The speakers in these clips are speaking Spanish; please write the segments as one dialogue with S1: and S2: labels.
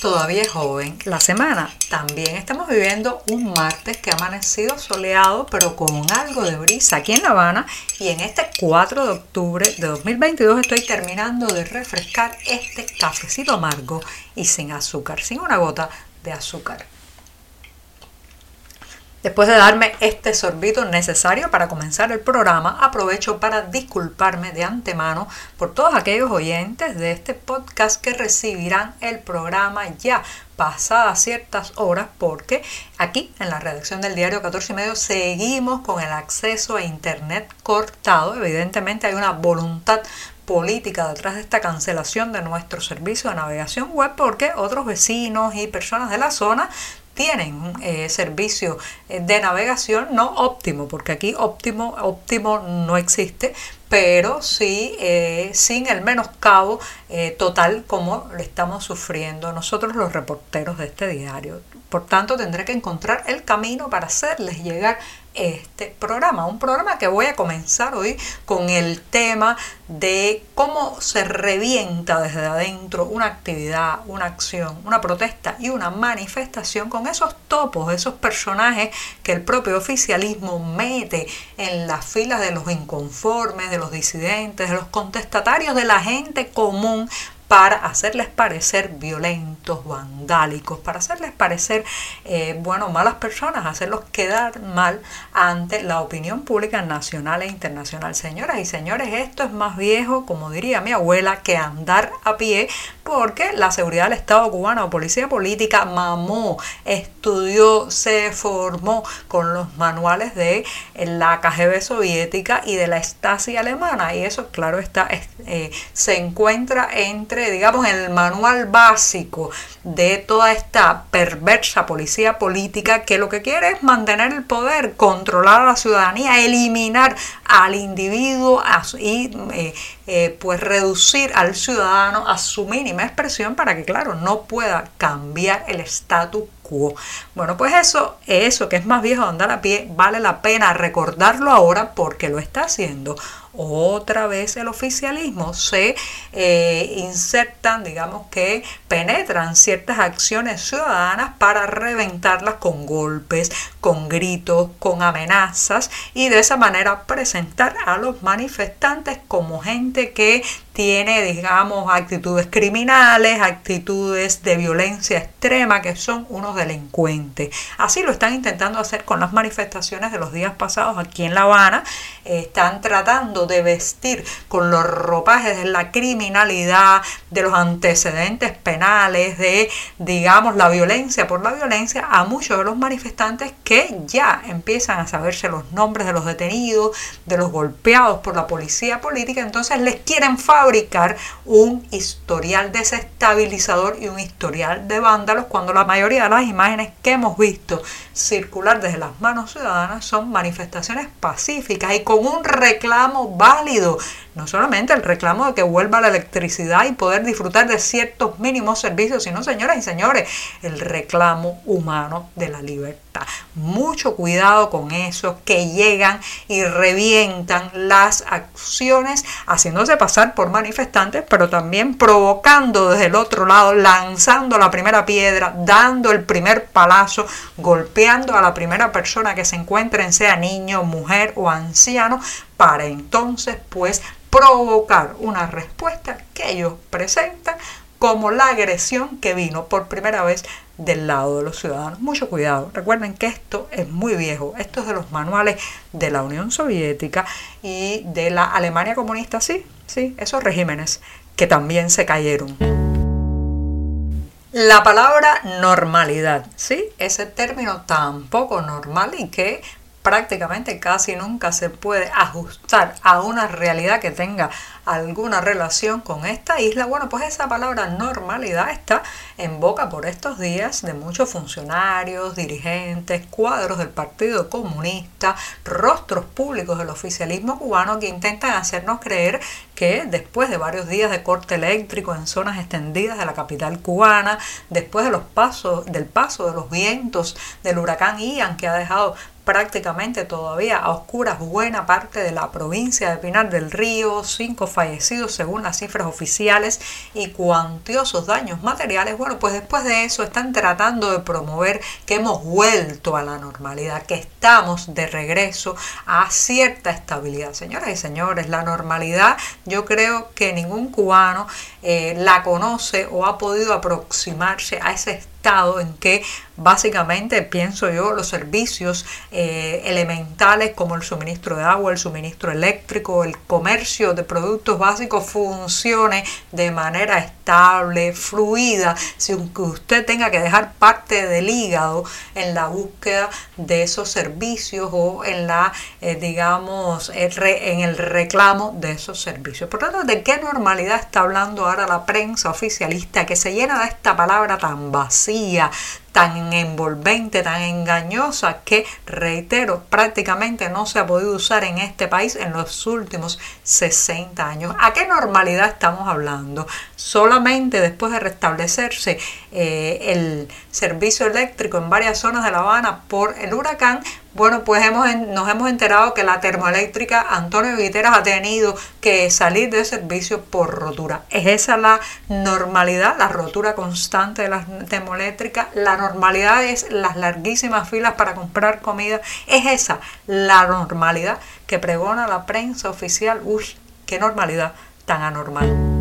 S1: todavía es joven, la semana también. Estamos viviendo un martes que ha amanecido soleado, pero con algo de brisa aquí en La Habana. Y en este 4 de octubre de 2022 estoy terminando de refrescar este cafecito amargo y sin azúcar, sin una gota de azúcar. Después de darme este sorbito necesario para comenzar el programa, aprovecho para disculparme de antemano por todos aquellos oyentes de este podcast que recibirán el programa ya pasadas ciertas horas porque aquí en la redacción del diario 14 y medio seguimos con el acceso a internet cortado. Evidentemente hay una voluntad política detrás de esta cancelación de nuestro servicio de navegación web porque otros vecinos y personas de la zona tienen eh, servicio eh, de navegación no óptimo, porque aquí óptimo, óptimo no existe, pero sí eh, sin el menoscabo total como le estamos sufriendo nosotros los reporteros de este diario. Por tanto, tendré que encontrar el camino para hacerles llegar este programa. Un programa que voy a comenzar hoy con el tema de cómo se revienta desde adentro una actividad, una acción, una protesta y una manifestación con esos topos, esos personajes que el propio oficialismo mete en las filas de los inconformes, de los disidentes, de los contestatarios, de la gente común para hacerles parecer violentos, vandálicos, para hacerles parecer, eh, bueno, malas personas, hacerlos quedar mal ante la opinión pública nacional e internacional. Señoras y señores, esto es más viejo, como diría mi abuela, que andar a pie, porque la seguridad del Estado cubano o policía política mamó, estudió, se formó con los manuales de la KGB soviética y de la Stasi alemana, y eso, claro, está, eh, se encuentra entre digamos, el manual básico de toda esta perversa policía política que lo que quiere es mantener el poder, controlar a la ciudadanía, eliminar al individuo y eh, eh, pues reducir al ciudadano a su mínima expresión para que, claro, no pueda cambiar el estatus quo. Bueno, pues eso, eso que es más viejo de andar a pie, vale la pena recordarlo ahora porque lo está haciendo otra vez el oficialismo, se eh, insertan, digamos que penetran ciertas acciones ciudadanas para reventarlas con golpes, con gritos, con amenazas y de esa manera presentar a los manifestantes como gente que tiene, digamos, actitudes criminales, actitudes de violencia extrema, que son unos delincuentes. Así lo están intentando hacer con las manifestaciones de los días pasados aquí en La Habana. están tratando de vestir con los ropajes de la criminalidad, de los antecedentes penales, de, digamos, la violencia por la violencia a muchos de los manifestantes que ya empiezan a saberse los nombres de los detenidos, de los golpeados por la policía política, entonces les quieren fabricar un historial desestabilizador y un historial de vándalos cuando la mayoría de las imágenes que hemos visto circular desde las manos ciudadanas son manifestaciones pacíficas y con un reclamo válido no solamente el reclamo de que vuelva la electricidad y poder disfrutar de ciertos mínimos servicios, sino, señoras y señores, el reclamo humano de la libertad. Mucho cuidado con esos que llegan y revientan las acciones, haciéndose pasar por manifestantes, pero también provocando desde el otro lado, lanzando la primera piedra, dando el primer palazo, golpeando a la primera persona que se encuentren, sea niño, mujer o anciano, para entonces pues provocar una respuesta que ellos presentan como la agresión que vino por primera vez del lado de los ciudadanos. Mucho cuidado, recuerden que esto es muy viejo, esto es de los manuales de la Unión Soviética y de la Alemania comunista, sí, sí, esos regímenes que también se cayeron. La palabra normalidad, ¿sí? Ese término tan poco normal y que prácticamente casi nunca se puede ajustar a una realidad que tenga alguna relación con esta isla, bueno, pues esa palabra normalidad está en boca por estos días de muchos funcionarios, dirigentes, cuadros del Partido Comunista, rostros públicos del oficialismo cubano que intentan hacernos creer que después de varios días de corte eléctrico en zonas extendidas de la capital cubana, después de los pasos, del paso de los vientos del huracán Ian que ha dejado prácticamente todavía a oscuras buena parte de la provincia de Pinar del Río, cinco fallecidos según las cifras oficiales y cuantiosos daños materiales. Bueno, pues después de eso están tratando de promover que hemos vuelto a la normalidad, que estamos de regreso a cierta estabilidad. Señoras y señores, la normalidad yo creo que ningún cubano eh, la conoce o ha podido aproximarse a ese estado en que básicamente, pienso yo, los servicios eh, elementales como el suministro de agua, el suministro eléctrico, el comercio de productos básicos funcione de manera estable, fluida, sin que usted tenga que dejar parte del hígado en la búsqueda de esos servicios o en la, eh, digamos, en el reclamo de esos servicios. Por tanto, ¿de qué normalidad está hablando ahora la prensa oficialista que se llena de esta palabra tan vacía, tan envolvente, tan engañosa que, reitero, prácticamente no se ha podido usar en este país en los últimos 60 años. ¿A qué normalidad estamos hablando? Solamente después de restablecerse eh, el servicio eléctrico en varias zonas de La Habana por el huracán, bueno, pues hemos, nos hemos enterado que la termoeléctrica Antonio Guiteras ha tenido que salir de servicio por rotura. ¿Es esa la normalidad, la rotura constante de la termoeléctrica? La normalidad es las larguísimas filas para comprar comida. ¿Es esa la normalidad que pregona la prensa oficial? Uy, qué normalidad tan anormal.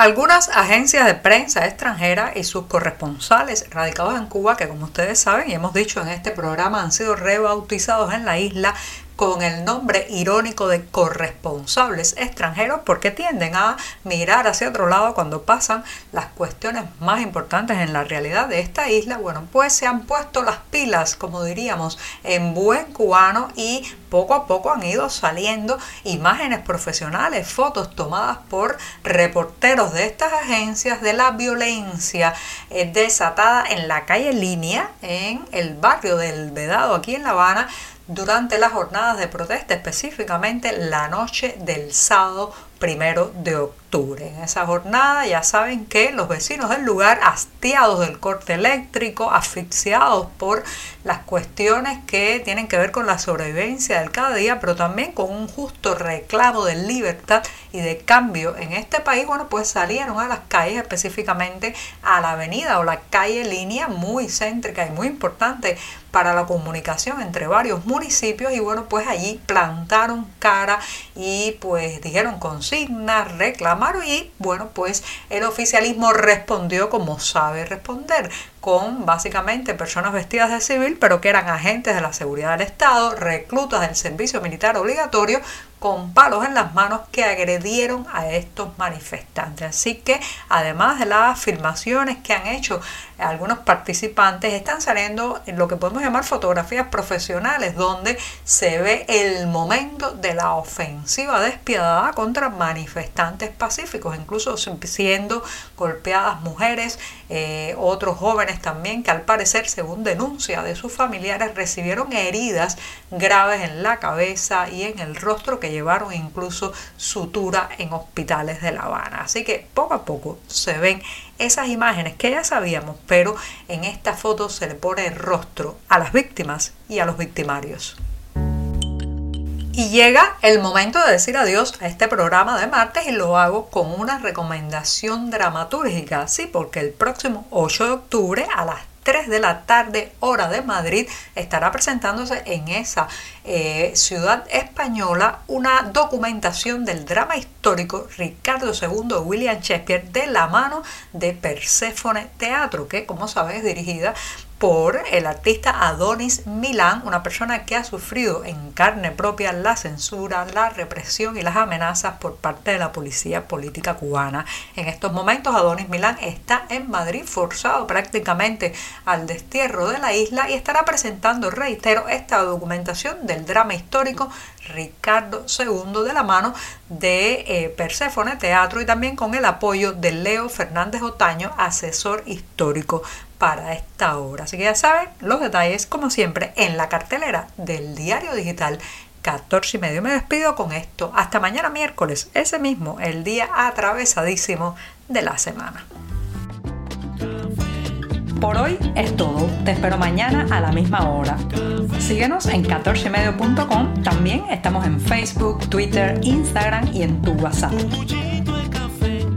S1: Algunas agencias de prensa extranjera y sus corresponsales radicados en Cuba, que como ustedes saben y hemos dicho en este programa, han sido rebautizados en la isla con el nombre irónico de corresponsables extranjeros porque tienden a mirar hacia otro lado cuando pasan las cuestiones más importantes en la realidad de esta isla. Bueno, pues se han puesto las pilas, como diríamos, en buen cubano y poco a poco han ido saliendo imágenes profesionales, fotos tomadas por reporteros de estas agencias de la violencia eh, desatada en la calle Línea, en el barrio del Vedado, aquí en La Habana, durante las jornadas de protesta, específicamente la noche del sábado primero de octubre. En esa jornada ya saben que los vecinos del lugar, hastiados del corte eléctrico, asfixiados por las cuestiones que tienen que ver con la sobrevivencia del cada día, pero también con un justo reclamo de libertad y de cambio en este país, bueno, pues salieron a las calles, específicamente a la avenida o la calle línea, muy céntrica y muy importante para la comunicación entre varios municipios y bueno, pues allí plantaron cara y pues dijeron consignas, reclamaron y bueno, pues el oficialismo respondió como sabe responder con básicamente personas vestidas de civil, pero que eran agentes de la seguridad del Estado, reclutas del servicio militar obligatorio, con palos en las manos que agredieron a estos manifestantes. Así que además de las filmaciones que han hecho algunos participantes, están saliendo lo que podemos llamar fotografías profesionales, donde se ve el momento de la ofensiva despiadada contra manifestantes pacíficos, incluso siendo golpeadas mujeres, eh, otros jóvenes también que al parecer, según denuncia de sus familiares, recibieron heridas graves en la cabeza y en el rostro que llevaron incluso sutura en hospitales de La Habana. Así que poco a poco se ven esas imágenes que ya sabíamos, pero en esta foto se le pone el rostro a las víctimas y a los victimarios. Y llega el momento de decir adiós a este programa de martes y lo hago con una recomendación dramatúrgica, sí, porque el próximo 8 de octubre a las 3 de la tarde, hora de Madrid, estará presentándose en esa eh, ciudad española una documentación del drama histórico Ricardo II William Shakespeare de la mano de Perséfone Teatro, que como sabes es dirigida por el artista Adonis Milán, una persona que ha sufrido en carne propia la censura, la represión y las amenazas por parte de la policía política cubana. En estos momentos Adonis Milán está en Madrid forzado prácticamente al destierro de la isla y estará presentando, reitero, esta documentación del drama histórico Ricardo II de la mano de eh, Perséfone Teatro y también con el apoyo de Leo Fernández Otaño, asesor histórico para esta obra. Así que ya saben los detalles, como siempre, en la cartelera del diario digital 14 y medio. Me despido con esto. Hasta mañana miércoles, ese mismo, el día atravesadísimo de la semana. Por hoy es todo. Te espero mañana a la misma hora. Síguenos en 14medio.com. También estamos en Facebook, Twitter, Instagram y en tu WhatsApp.